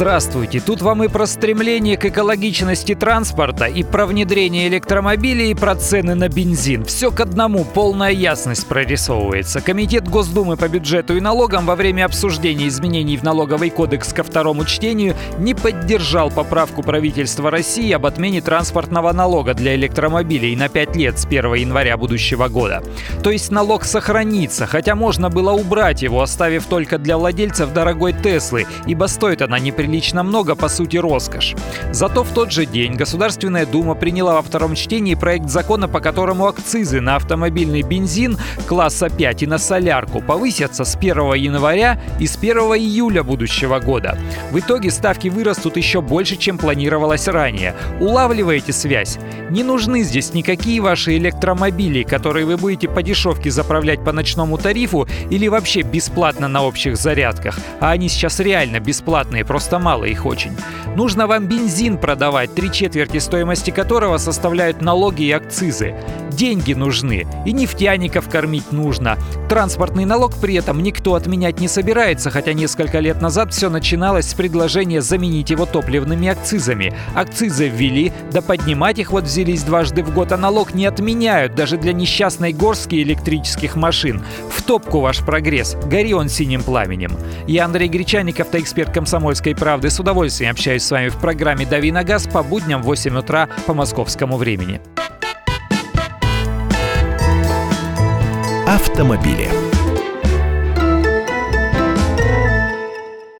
Здравствуйте! Тут вам и про стремление к экологичности транспорта, и про внедрение электромобилей, и про цены на бензин. Все к одному, полная ясность прорисовывается. Комитет Госдумы по бюджету и налогам во время обсуждения изменений в налоговый кодекс ко второму чтению не поддержал поправку правительства России об отмене транспортного налога для электромобилей на 5 лет с 1 января будущего года. То есть налог сохранится, хотя можно было убрать его, оставив только для владельцев дорогой Теслы, ибо стоит она неприлично неприлично много, по сути, роскошь. Зато в тот же день Государственная Дума приняла во втором чтении проект закона, по которому акцизы на автомобильный бензин класса 5 и на солярку повысятся с 1 января и с 1 июля будущего года. В итоге ставки вырастут еще больше, чем планировалось ранее. Улавливаете связь? Не нужны здесь никакие ваши электромобили, которые вы будете по дешевке заправлять по ночному тарифу или вообще бесплатно на общих зарядках. А они сейчас реально бесплатные, просто мало их очень. Нужно вам бензин продавать, три четверти стоимости которого составляют налоги и акцизы. Деньги нужны, и нефтяников кормить нужно. Транспортный налог при этом никто отменять не собирается, хотя несколько лет назад все начиналось с предложения заменить его топливными акцизами. Акцизы ввели, да поднимать их вот взялись дважды в год, а налог не отменяют даже для несчастной горстки электрических машин. В топку ваш прогресс, гори он синим пламенем. Я Андрей Гречаник, автоэксперт «Комсомольской правды». С удовольствием общаюсь с вами в программе «Дави на газ» по будням в 8 утра по московскому времени. Автомобили.